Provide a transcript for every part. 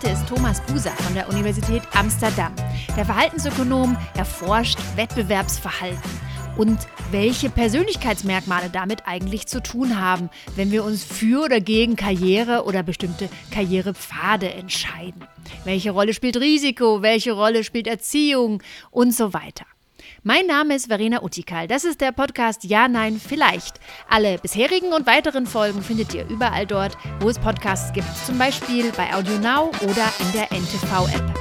heute ist Thomas Buser von der Universität Amsterdam. Der Verhaltensökonom erforscht Wettbewerbsverhalten und welche Persönlichkeitsmerkmale damit eigentlich zu tun haben, wenn wir uns für oder gegen Karriere oder bestimmte Karrierepfade entscheiden. Welche Rolle spielt Risiko, welche Rolle spielt Erziehung und so weiter. Mein Name ist Verena Utikal. Das ist der Podcast Ja, Nein, Vielleicht. Alle bisherigen und weiteren Folgen findet ihr überall dort, wo es Podcasts gibt. Zum Beispiel bei AudioNow oder in der NTV-App.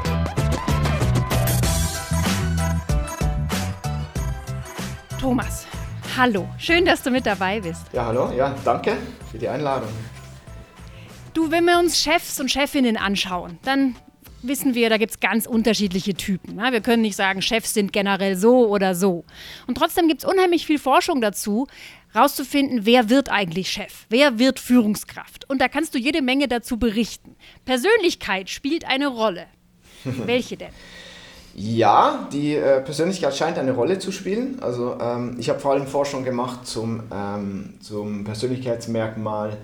Thomas, hallo. Schön, dass du mit dabei bist. Ja, hallo. Ja, danke für die Einladung. Du, wenn wir uns Chefs und Chefinnen anschauen, dann wissen wir, da gibt es ganz unterschiedliche Typen. Ja, wir können nicht sagen, Chefs sind generell so oder so. Und trotzdem gibt es unheimlich viel Forschung dazu, rauszufinden, wer wird eigentlich Chef, wer wird Führungskraft. Und da kannst du jede Menge dazu berichten. Persönlichkeit spielt eine Rolle. Welche denn? Ja, die äh, Persönlichkeit scheint eine Rolle zu spielen. Also ähm, ich habe vor allem Forschung gemacht zum, ähm, zum Persönlichkeitsmerkmal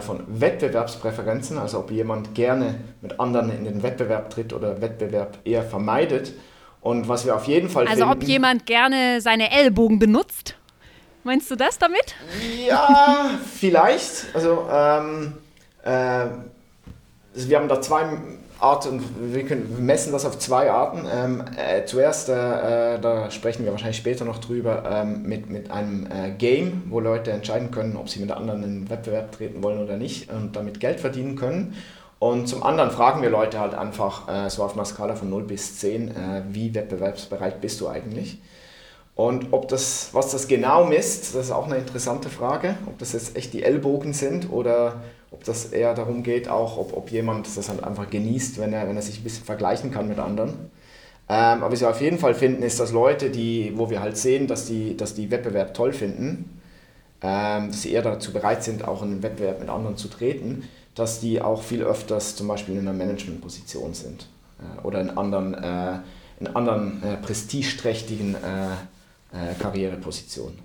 von Wettbewerbspräferenzen, also ob jemand gerne mit anderen in den Wettbewerb tritt oder Wettbewerb eher vermeidet. Und was wir auf jeden Fall Also finden, ob jemand gerne seine Ellbogen benutzt? Meinst du das damit? Ja, vielleicht. Also ähm, äh, also wir haben da zwei Arten, wir, können, messen das auf zwei Arten. Ähm, äh, zuerst, äh, äh, da sprechen wir wahrscheinlich später noch drüber, ähm, mit, mit einem äh, Game, wo Leute entscheiden können, ob sie mit anderen in den Wettbewerb treten wollen oder nicht und damit Geld verdienen können. Und zum anderen fragen wir Leute halt einfach, äh, so auf einer Skala von 0 bis 10, äh, wie wettbewerbsbereit bist du eigentlich? Und ob das, was das genau misst, das ist auch eine interessante Frage, ob das jetzt echt die Ellbogen sind oder ob das eher darum geht, auch ob, ob jemand das halt einfach genießt, wenn er, wenn er sich ein bisschen vergleichen kann mit anderen. Ähm, aber was wir auf jeden Fall finden, ist, dass Leute, die, wo wir halt sehen, dass die, dass die Wettbewerb toll finden, ähm, dass sie eher dazu bereit sind, auch in den Wettbewerb mit anderen zu treten, dass die auch viel öfters zum Beispiel in einer Managementposition sind äh, oder in anderen, äh, in anderen äh, prestigeträchtigen äh, äh, Karrierepositionen.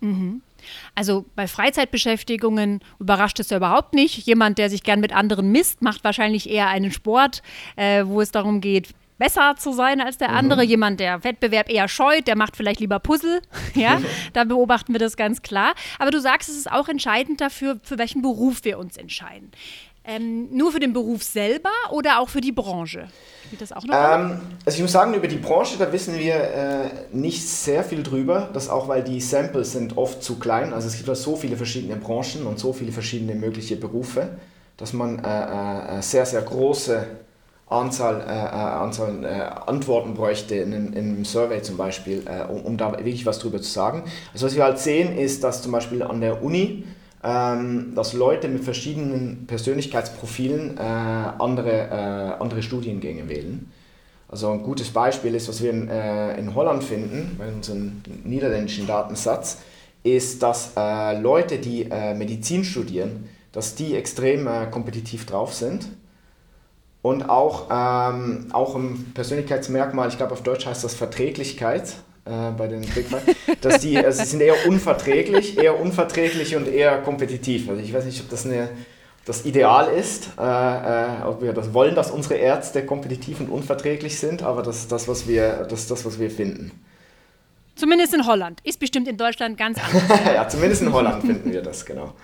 Mhm. Also bei Freizeitbeschäftigungen überrascht es ja überhaupt nicht. Jemand, der sich gern mit anderen misst, macht wahrscheinlich eher einen Sport, äh, wo es darum geht, besser zu sein als der andere. Mhm. Jemand, der Wettbewerb eher scheut, der macht vielleicht lieber Puzzle. Ja, da beobachten wir das ganz klar. Aber du sagst, es ist auch entscheidend dafür, für welchen Beruf wir uns entscheiden. Ähm, nur für den Beruf selber oder auch für die Branche? Spielt das auch noch? Ähm, also ich muss sagen, über die Branche, da wissen wir äh, nicht sehr viel drüber. Das auch, weil die Samples sind oft zu klein. Also es gibt so viele verschiedene Branchen und so viele verschiedene mögliche Berufe, dass man äh, äh, sehr, sehr große Anzahl, äh, äh Anzahl äh, Antworten bräuchte in, in, einem Survey zum Beispiel, äh, um, um, da wirklich was drüber zu sagen. Also was wir halt sehen, ist, dass zum Beispiel an der Uni ähm, dass Leute mit verschiedenen Persönlichkeitsprofilen äh, andere, äh, andere Studiengänge wählen. Also ein gutes Beispiel ist, was wir in, äh, in Holland finden, bei unserem niederländischen Datensatz, ist, dass äh, Leute, die äh, Medizin studieren, dass die extrem äh, kompetitiv drauf sind. Und auch, ähm, auch im Persönlichkeitsmerkmal, ich glaube auf Deutsch heißt das Verträglichkeit, äh, bei den Big Mac, dass die also sind eher unverträglich, eher unverträglich und eher kompetitiv. Also ich weiß nicht, ob das eine das Ideal ist, äh, äh, ob wir das wollen, dass unsere Ärzte kompetitiv und unverträglich sind, aber das ist das, was wir, das das, was wir finden. Zumindest in Holland. Ist bestimmt in Deutschland ganz anders. ja, zumindest in Holland finden wir das, genau.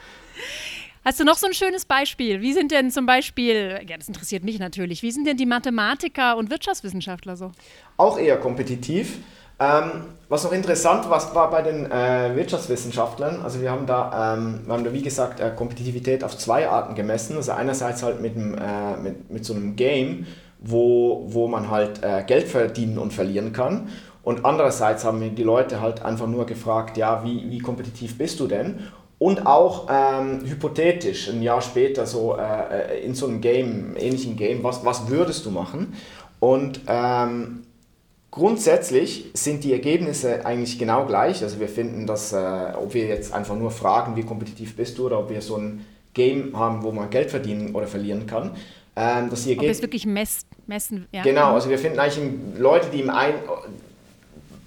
Hast du noch so ein schönes Beispiel? Wie sind denn zum Beispiel, ja, das interessiert mich natürlich, wie sind denn die Mathematiker und Wirtschaftswissenschaftler so? Auch eher kompetitiv. Ähm, was noch interessant war, war bei den äh, Wirtschaftswissenschaftlern, also wir haben da, ähm, wir haben da wie gesagt äh, Kompetitivität auf zwei Arten gemessen. Also einerseits halt mit, dem, äh, mit, mit so einem Game, wo, wo man halt äh, Geld verdienen und verlieren kann. Und andererseits haben wir die Leute halt einfach nur gefragt, ja, wie, wie kompetitiv bist du denn? Und auch ähm, hypothetisch, ein Jahr später, so äh, äh, in so einem Game, ähnlichen Game, was, was würdest du machen? Und ähm, Grundsätzlich sind die Ergebnisse eigentlich genau gleich. Also wir finden, dass äh, ob wir jetzt einfach nur fragen, wie kompetitiv bist du, oder ob wir so ein Game haben, wo man Geld verdienen oder verlieren kann. Ähm, dass die ob es wirklich mess messen. Ja. Genau, also wir finden eigentlich Leute, die im einen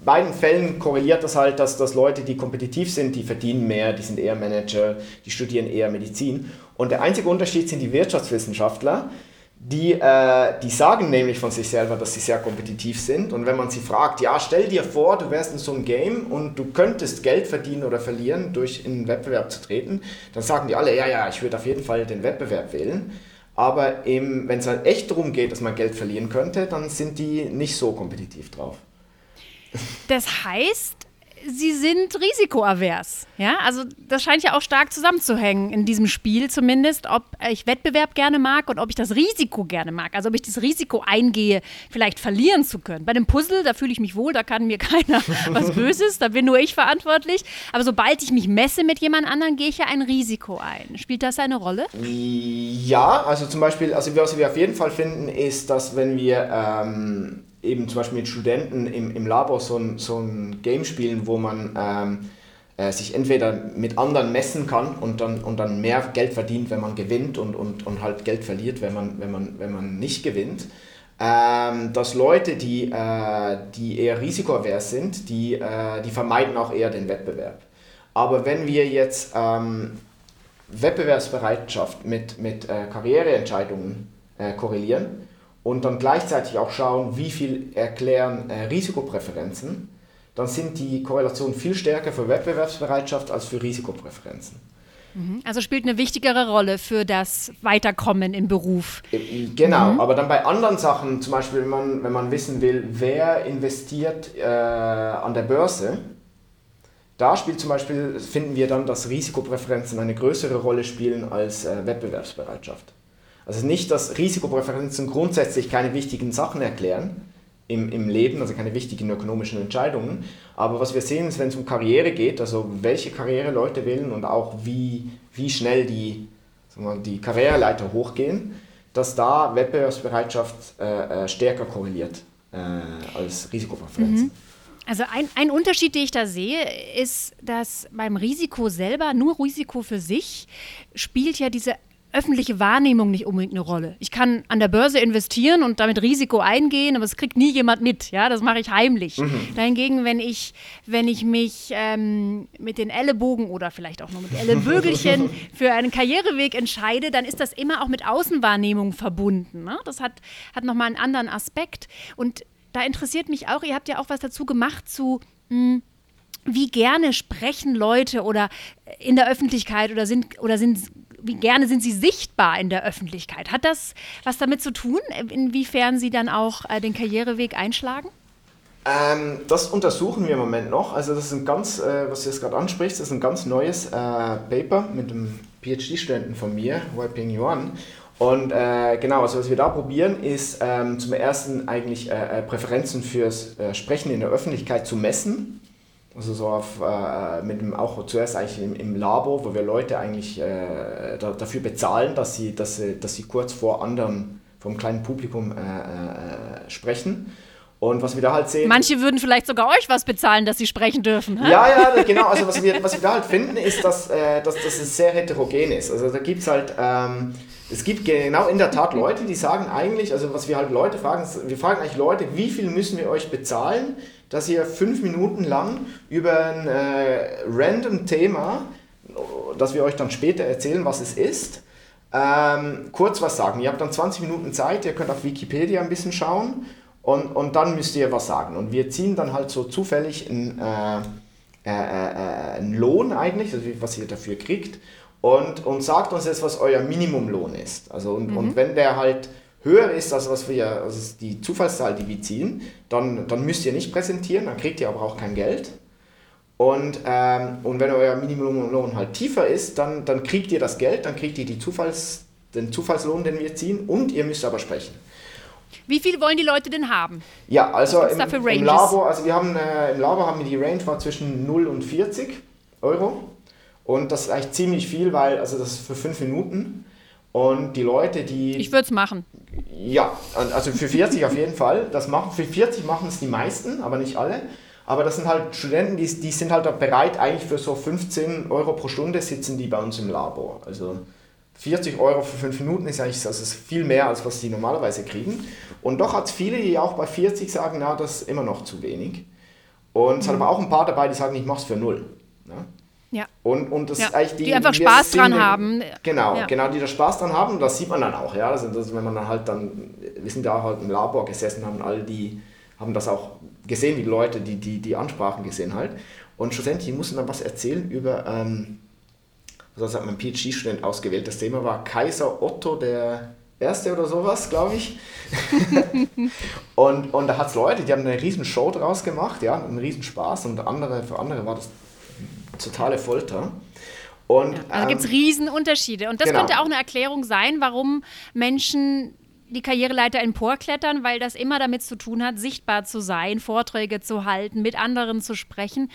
beiden Fällen korreliert das halt, dass, dass Leute, die kompetitiv sind, die verdienen mehr, die sind eher Manager, die studieren eher Medizin. Und der einzige Unterschied sind die Wirtschaftswissenschaftler, Die, äh, die sagen nämlich von sich selber, dass sie sehr kompetitiv sind. Und wenn man sie fragt, ja, stell dir vor, du wärst in so einem Game und du könntest Geld verdienen oder verlieren, durch in einen Wettbewerb zu treten, dann sagen die alle, ja, ja, ich würde auf jeden Fall den Wettbewerb wählen. Aber wenn es halt echt darum geht, dass man Geld verlieren könnte, dann sind die nicht so kompetitiv drauf. Das heißt, sie sind risikoavers. Ja, also das scheint ja auch stark zusammenzuhängen in diesem Spiel zumindest, ob ich Wettbewerb gerne mag und ob ich das Risiko gerne mag. Also ob ich das Risiko eingehe, vielleicht verlieren zu können. Bei dem Puzzle, da fühle ich mich wohl, da kann mir keiner was Böses, da bin nur ich verantwortlich. Aber sobald ich mich messe mit jemand anderem, gehe ich ja ein Risiko ein. Spielt das eine Rolle? Ja, also zum Beispiel, also was wir auf jeden Fall finden, ist, dass wenn wir ähm, eben zum Beispiel mit Studenten im, im Labor so ein, so ein Game spielen, wo man ähm, äh, sich entweder mit anderen messen kann und dann, und dann mehr Geld verdient, wenn man gewinnt und, und, und halt Geld verliert, wenn man, wenn man, wenn man nicht gewinnt. Ähm, dass Leute, die, äh, die eher risikoavers sind, die, äh, die vermeiden auch eher den Wettbewerb. Aber wenn wir jetzt ähm, Wettbewerbsbereitschaft mit, mit äh, Karriereentscheidungen äh, korrelieren, und dann gleichzeitig auch schauen, wie viel erklären äh, Risikopräferenzen, dann sind die Korrelationen viel stärker für Wettbewerbsbereitschaft als für Risikopräferenzen. Mhm. Also spielt eine wichtigere Rolle für das Weiterkommen im Beruf. Äh, genau, mhm. aber dann bei anderen Sachen, zum Beispiel wenn man, wenn man wissen will, wer investiert äh, an der Börse, da spielt zum Beispiel, finden wir dann, dass Risikopräferenzen eine größere Rolle spielen als äh, Wettbewerbsbereitschaft. Also nicht, dass Risikopräferenzen grundsätzlich keine wichtigen Sachen erklären im, im Leben, also keine wichtigen ökonomischen Entscheidungen. Aber was wir sehen, ist, wenn es um Karriere geht, also welche Karriere Leute wählen und auch wie, wie schnell die, wir, die Karriereleiter hochgehen, dass da Wettbewerbsbereitschaft äh, äh stärker korreliert äh, als Risikopräferenzen. Mhm. Also ein, ein Unterschied, den ich da sehe, ist, dass beim Risiko selber, nur Risiko für sich, spielt ja diese öffentliche Wahrnehmung nicht unbedingt eine Rolle. Ich kann an der Börse investieren und damit Risiko eingehen, aber es kriegt nie jemand mit. Ja, das mache ich heimlich. Mhm. Dahingegen, wenn ich, wenn ich mich ähm, mit den Ellenbogen oder vielleicht auch nur mit Ellenbögelchen für einen Karriereweg entscheide, dann ist das immer auch mit Außenwahrnehmung verbunden. Ne? Das hat, hat nochmal einen anderen Aspekt. Und da interessiert mich auch, ihr habt ja auch was dazu gemacht zu. Mh, hm, wie gerne sprechen Leute oder in der Öffentlichkeit oder sind oder sind wie gerne sind sie sichtbar in der Öffentlichkeit? Hat das was damit zu tun, inwiefern sie dann auch äh, den Karriereweg einschlagen? Ähm, das untersuchen wir im Moment noch. Also das ist ein ganz, äh, was du jetzt gerade ansprichst, ist ein ganz neues äh, Paper mit einem PhD-Studenten von mir, Weiping Yuan. Und äh, genau, also was wir da probieren, ist ähm, zum ersten eigentlich äh, äh, Präferenzen fürs Sprechen in der Öffentlichkeit zu messen also so auf, äh, mit dem, auch zuerst eigentlich im, im Labor, wo wir Leute eigentlich äh, da, dafür bezahlen, dass sie, dass, sie, dass sie kurz vor anderen, vom kleinen Publikum äh, äh sprechen. Und was wir da halt sehen. Manche würden vielleicht sogar euch was bezahlen, dass sie sprechen dürfen. Hä? Ja, ja, genau. Also was wir, was wir da halt finden, ist, dass, äh, dass, dass es sehr heterogen ist. Also da gibt es halt. Ähm, es gibt genau in der Tat Leute, die sagen eigentlich, also was wir halt Leute fragen, wir fragen eigentlich Leute, wie viel müssen wir euch bezahlen, dass ihr fünf Minuten lang über ein äh, random Thema, das wir euch dann später erzählen, was es ist, ähm, kurz was sagen. Ihr habt dann 20 Minuten Zeit, ihr könnt auf Wikipedia ein bisschen schauen und, und dann müsst ihr was sagen. Und wir ziehen dann halt so zufällig einen, äh, äh, äh, einen Lohn eigentlich, also was ihr dafür kriegt, und, und sagt uns jetzt, was euer Minimumlohn ist. Also und, mhm. und wenn der halt höher ist, als was wir, also die Zufallszahl, die wir ziehen, dann, dann müsst ihr nicht präsentieren, dann kriegt ihr aber auch kein Geld. Und, ähm, und wenn euer Minimumlohn halt tiefer ist, dann, dann kriegt ihr das Geld, dann kriegt ihr die Zufalls, den Zufallslohn, den wir ziehen, und ihr müsst aber sprechen. Wie viel wollen die Leute denn haben? Ja, also im, im, Labor, also wir haben äh, im Labor haben wir die Range war zwischen 0 und 40 Euro. Und das ist eigentlich ziemlich viel, weil, also das ist für fünf Minuten. Und die Leute, die. Ich würde es machen. Ja, also für 40 auf jeden Fall. Das machen, für 40 machen es die meisten, aber nicht alle. Aber das sind halt Studenten, die, die sind halt bereit, eigentlich für so 15 Euro pro Stunde sitzen die bei uns im Labor. Also 40 Euro für 5 Minuten ist eigentlich das ist viel mehr, als was die normalerweise kriegen. Und doch hat es viele, die auch bei 40 sagen, na, das ist immer noch zu wenig. Und es mhm. hat aber auch ein paar dabei, die sagen, ich mache es für null. Ja? Und, und das ja. eigentlich die, die einfach Spaß dran haben. Genau, ja. genau, die da Spaß dran haben. Das sieht man dann auch, ja. Also das, wenn man dann halt dann, wir sind da halt im Labor gesessen, haben all die, haben das auch gesehen, wie die Leute, die, die, die Ansprachen gesehen halt. Und schlussendlich mussten dann was erzählen über, ähm, was hat mein PhD-Student ausgewählt. Das Thema war Kaiser Otto der Erste oder sowas, glaube ich. und, und da hat es Leute, die haben eine riesen Show draus gemacht, ja, einen riesen Spaß und andere, für andere war das totale Folter. Und, ja, also ähm, gibt es Riesenunterschiede. Und das genau. könnte auch eine Erklärung sein, warum Menschen die Karriereleiter emporklettern, weil das immer damit zu tun hat, sichtbar zu sein, Vorträge zu halten, mit anderen zu sprechen.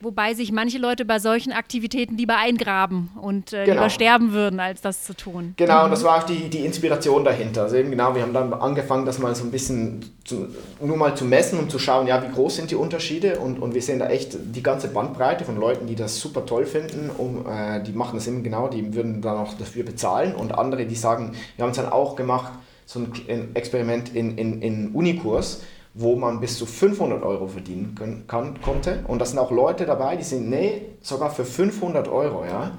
Wobei sich manche Leute bei solchen Aktivitäten lieber eingraben und äh, genau. lieber sterben würden, als das zu tun. Genau, und das war auch die, die Inspiration dahinter. Also eben genau, wir haben dann angefangen, das mal so ein bisschen zu, nur mal zu messen und zu schauen, ja, wie groß sind die Unterschiede und, und wir sehen da echt die ganze Bandbreite von Leuten, die das super toll finden, um, äh, die machen das eben genau, die würden dann auch dafür bezahlen und andere, die sagen, wir haben es dann auch gemacht, so ein Experiment in, in, in Unikurs, wo man bis zu 500 Euro verdienen können, kann, konnte. Und da sind auch Leute dabei, die sind, nee, sogar für 500 Euro, ja,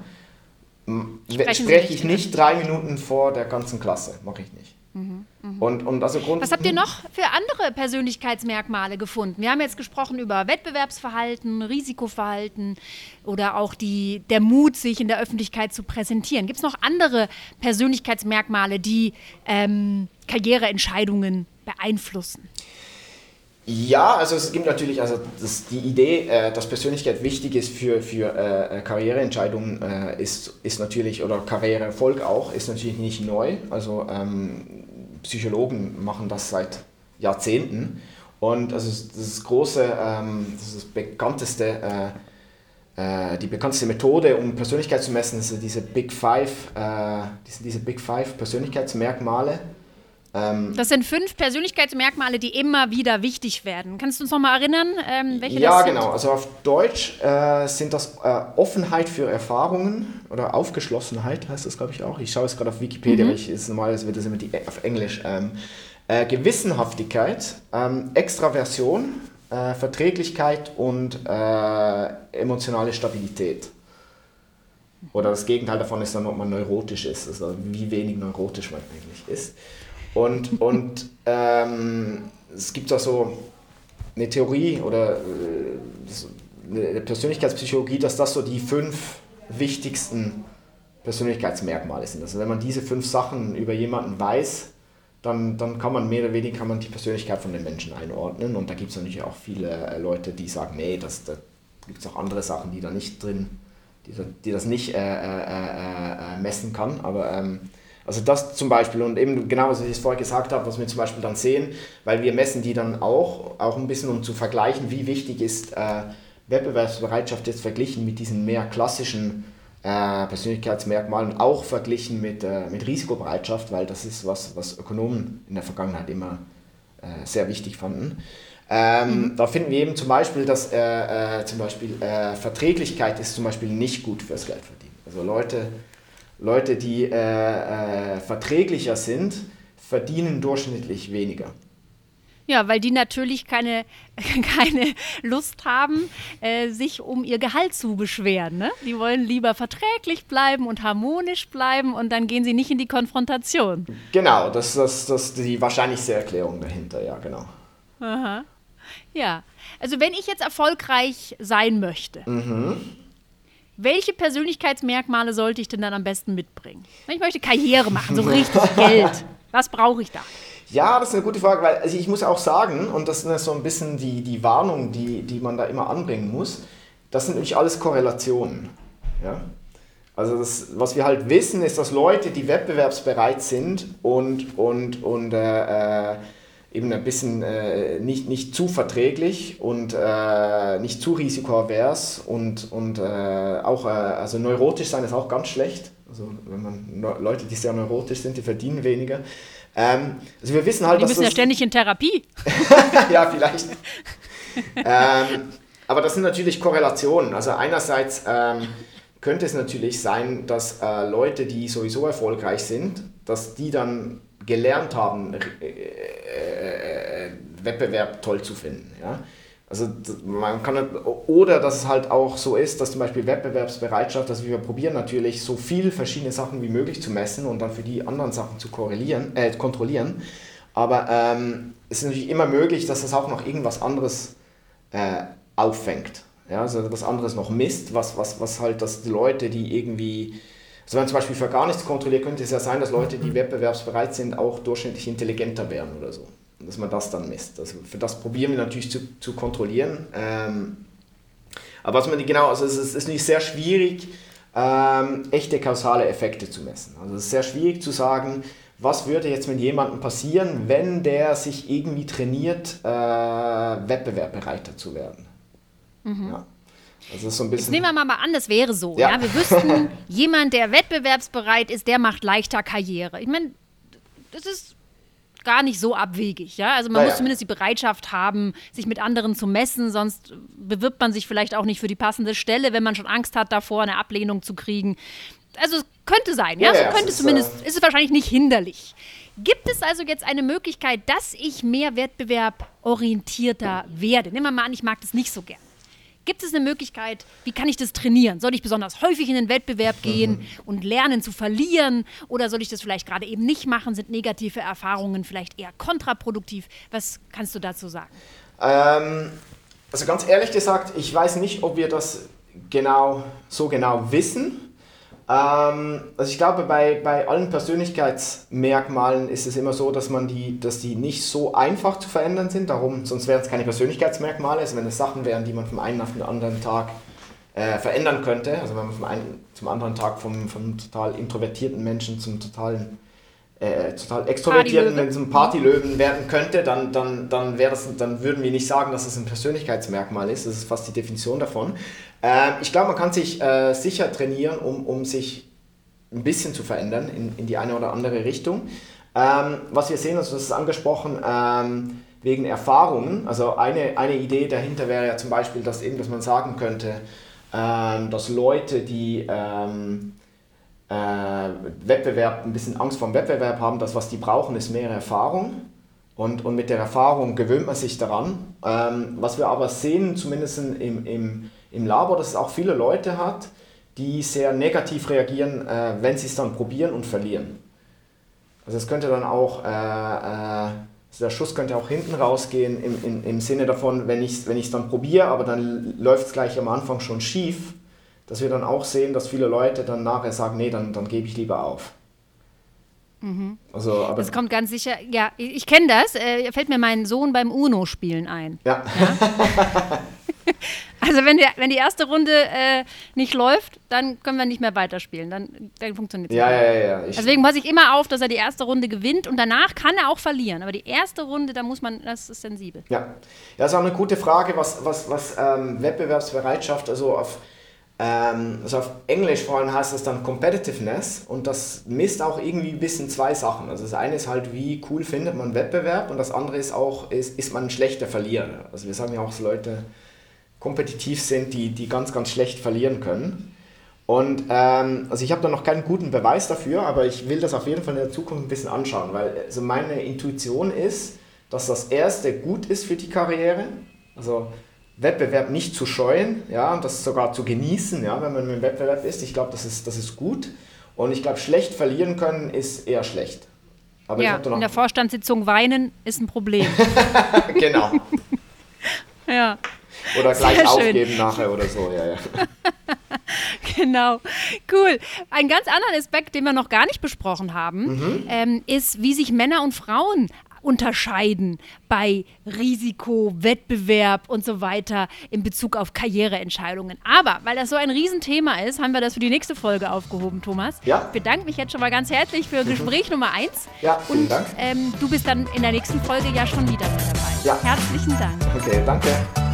Sprechen spreche ich nicht drei Minuten vor der ganzen Klasse, mache ich nicht. Mhm, mh. und, und also Grund, Was habt ihr noch für andere Persönlichkeitsmerkmale gefunden? Wir haben jetzt gesprochen über Wettbewerbsverhalten, Risikoverhalten oder auch die, der Mut, sich in der Öffentlichkeit zu präsentieren. Gibt es noch andere Persönlichkeitsmerkmale, die ähm, Karriereentscheidungen beeinflussen? Ja, also es gibt natürlich, also das, die Idee, äh, dass Persönlichkeit wichtig ist für, für äh, Karriereentscheidungen, äh, ist, ist natürlich, oder Karriereerfolg auch, ist natürlich nicht neu. Also ähm, Psychologen machen das seit Jahrzehnten. Und also das große, ähm, das, das bekannteste, äh, äh, die bekannteste Methode, um Persönlichkeit zu messen, ist diese Big Five, äh, diese, diese Big Five Persönlichkeitsmerkmale. Ähm, das sind fünf Persönlichkeitsmerkmale, die immer wieder wichtig werden. Kannst du uns noch mal erinnern, ähm, welche ja, das sind? Ja, genau. Also auf Deutsch äh, sind das äh, Offenheit für Erfahrungen oder Aufgeschlossenheit heißt das, glaube ich, auch. Ich schaue es gerade auf Wikipedia, mhm. weil ich, ist normalerweise wird das immer die, auf Englisch. Ähm, äh, Gewissenhaftigkeit, ähm, Extraversion, äh, Verträglichkeit und äh, emotionale Stabilität. Oder das Gegenteil davon ist dann, ob man neurotisch ist, also wie wenig neurotisch man eigentlich ist. Und, und ähm, es gibt auch so eine Theorie oder äh, eine Persönlichkeitspsychologie, dass das so die fünf wichtigsten Persönlichkeitsmerkmale sind. Also wenn man diese fünf Sachen über jemanden weiß, dann, dann kann man mehr oder weniger kann man die Persönlichkeit von den Menschen einordnen. Und da gibt es natürlich auch viele äh, Leute, die sagen, nee, das, da gibt es auch andere Sachen, die da nicht drin, die, die das nicht äh, äh, äh, messen kann. Aber ähm, also das zum Beispiel und eben genau, was ich vorher gesagt habe, was wir zum Beispiel dann sehen, weil wir messen die dann auch, auch ein bisschen, um zu vergleichen, wie wichtig ist äh, Wettbewerbsbereitschaft jetzt verglichen mit diesen mehr klassischen äh, Persönlichkeitsmerkmalen, auch verglichen mit, äh, mit Risikobereitschaft, weil das ist was, was Ökonomen in der Vergangenheit immer äh, sehr wichtig fanden. Ähm, mhm. Da finden wir eben zum Beispiel, dass äh, äh, zum Beispiel Verträglichkeit ist zum Beispiel nicht gut fürs Geldverdienen. Also Leute, Leute, die äh, äh, verträglicher sind, verdienen durchschnittlich weniger. Ja, weil die natürlich keine, keine Lust haben, äh, sich um ihr Gehalt zu beschweren. Ne? Die wollen lieber verträglich bleiben und harmonisch bleiben und dann gehen sie nicht in die Konfrontation. Genau, das, das, das ist die wahrscheinlichste Erklärung dahinter, ja, genau. Aha. Ja, also wenn ich jetzt erfolgreich sein möchte, mhm welche Persönlichkeitsmerkmale sollte ich denn dann am besten mitbringen? Ich möchte Karriere machen, so richtig Geld. Was brauche ich da? Ja, das ist eine gute Frage, weil also ich muss auch sagen, und das ist so ein bisschen die, die Warnung, die, die man da immer anbringen muss, das sind nämlich alles Korrelationen. Ja? Also das, was wir halt wissen, ist, dass Leute, die wettbewerbsbereit sind und, und, und äh, äh eben ein bisschen äh, nicht, nicht zu verträglich und äh, nicht zu risikoavers und, und äh, auch, äh, also neurotisch sein ist auch ganz schlecht. Also wenn man Leute, die sehr neurotisch sind, die verdienen weniger. Ähm, also wir wissen halt, die müssen ja ständig in Therapie. ja, vielleicht. ähm, aber das sind natürlich Korrelationen. Also einerseits ähm, könnte es natürlich sein, dass äh, Leute, die sowieso erfolgreich sind, dass die dann gelernt haben, äh, äh, Wettbewerb toll zu finden. Ja? Also man kann oder dass es halt auch so ist, dass zum Beispiel Wettbewerbsbereitschaft, dass wir probieren natürlich so viel verschiedene Sachen wie möglich zu messen und dann für die anderen Sachen zu korrelieren, äh, kontrollieren. Aber ähm, es ist natürlich immer möglich, dass das auch noch irgendwas anderes äh, auffängt. Ja, also was anderes noch misst, was, was, was halt, dass die Leute, die irgendwie, also wenn man zum Beispiel für gar nichts kontrolliert, könnte es ja sein, dass Leute, die wettbewerbsbereit sind, auch durchschnittlich intelligenter werden oder so dass man das dann misst. Also für das probieren wir natürlich zu, zu kontrollieren. Ähm, aber was man genau, also es ist, ist nicht sehr schwierig, ähm, echte kausale Effekte zu messen. Also es ist sehr schwierig zu sagen, was würde jetzt mit jemandem passieren, wenn der sich irgendwie trainiert, äh, wettbewerbbereiter zu werden. Mhm. Ja. Also so Jetzt nehmen wir mal an, das wäre so. Ja. ja. Wir wüssten, jemand, der wettbewerbsbereit ist, der macht leichter Karriere. Ich meine, das ist gar nicht so abwegig. Ja? Also man naja. muss zumindest die Bereitschaft haben, sich mit anderen zu messen, sonst bewirbt man sich vielleicht auch nicht für die passende Stelle, wenn man schon Angst hat davor, eine Ablehnung zu kriegen. Also es könnte sein, ja, ja, ja so könnte ist, zumindest, äh ist es wahrscheinlich nicht hinderlich. Gibt es also jetzt eine Möglichkeit, dass ich mehr wettbewerborientierter werde? Nehmen wir mal an, ich mag das nicht so gern. Gibt es eine Möglichkeit, wie kann ich das trainieren? Soll ich besonders häufig in den Wettbewerb gehen mhm. und lernen zu verlieren? Oder soll ich das vielleicht gerade eben nicht machen? Sind negative Erfahrungen vielleicht eher kontraproduktiv? Was kannst du dazu sagen? Ähm, also ganz ehrlich gesagt, ich weiß nicht, ob wir das genau so genau wissen. Ähm, also ich glaube, bei, bei allen Persönlichkeitsmerkmalen ist es immer so, dass, man die, dass die nicht so einfach zu verändern sind. Darum, sonst wären es keine Persönlichkeitsmerkmale. Also wenn es Sachen wären, die man vom einen auf den anderen Tag äh, verändern könnte. Also wenn man vom einen zum anderen Tag vom, vom total introvertierten Menschen zum totalen äh, total extrovertierten, wenn es ein Partylöwen werden könnte, dann, dann, dann, das, dann würden wir nicht sagen, dass es das ein Persönlichkeitsmerkmal ist. Das ist fast die Definition davon. Äh, ich glaube, man kann sich äh, sicher trainieren, um, um sich ein bisschen zu verändern in, in die eine oder andere Richtung. Ähm, was wir sehen, also das ist angesprochen, ähm, wegen Erfahrungen. Also eine, eine Idee dahinter wäre ja zum Beispiel, dass eben, dass man sagen könnte, ähm, dass Leute, die ähm, äh, Wettbewerb, ein bisschen Angst vor dem Wettbewerb haben, das, was die brauchen, ist mehr Erfahrung. Und, und mit der Erfahrung gewöhnt man sich daran. Ähm, was wir aber sehen, zumindest im, im, im Labor, dass es auch viele Leute hat, die sehr negativ reagieren, äh, wenn sie es dann probieren und verlieren. Also es könnte dann auch, äh, äh, also der Schuss könnte auch hinten rausgehen im, im, im Sinne davon, wenn ich es wenn dann probiere, aber dann läuft es gleich am Anfang schon schief, dass wir dann auch sehen, dass viele Leute dann nachher sagen, nee, dann, dann gebe ich lieber auf. Mhm. Also, aber das kommt ganz sicher, ja, ich, ich kenne das, äh, fällt mir mein Sohn beim UNO-Spielen ein. Ja. ja? also wenn, der, wenn die erste Runde äh, nicht läuft, dann können wir nicht mehr weiterspielen, dann, dann funktioniert es ja, ja, ja, ja. Deswegen passe ich immer auf, dass er die erste Runde gewinnt und danach kann er auch verlieren, aber die erste Runde, da muss man, das ist sensibel. Ja, ja das ist auch eine gute Frage, was, was, was ähm, Wettbewerbsbereitschaft, also auf ähm, also auf Englisch vor allem heißt das dann Competitiveness und das misst auch irgendwie ein bisschen zwei Sachen. Also das eine ist halt, wie cool findet man Wettbewerb und das andere ist auch, ist, ist man ein schlechter Verlierer. Also wir sagen ja auch, dass Leute kompetitiv sind, die, die ganz, ganz schlecht verlieren können. Und ähm, also ich habe da noch keinen guten Beweis dafür, aber ich will das auf jeden Fall in der Zukunft ein bisschen anschauen, weil also meine Intuition ist, dass das erste gut ist für die Karriere. Also Wettbewerb nicht zu scheuen, ja, und das sogar zu genießen, ja, wenn man im Wettbewerb ist. Ich glaube, das ist, das ist gut. Und ich glaube, schlecht verlieren können ist eher schlecht. Aber ja, in der Vorstandssitzung weinen ist ein Problem. genau. ja. Oder gleich Sehr aufgeben schön. nachher oder so, ja, ja. genau, cool. Ein ganz anderer Aspekt, den wir noch gar nicht besprochen haben, mhm. ähm, ist, wie sich Männer und Frauen unterscheiden bei Risiko, Wettbewerb und so weiter in Bezug auf Karriereentscheidungen. Aber weil das so ein Riesenthema ist, haben wir das für die nächste Folge aufgehoben, Thomas. Ja. Ich bedanke mich jetzt schon mal ganz herzlich für Gespräch Nummer 1. Ja, vielen und, Dank. Ähm, du bist dann in der nächsten Folge ja schon wieder mit dabei. Ja. Herzlichen Dank. Okay, danke.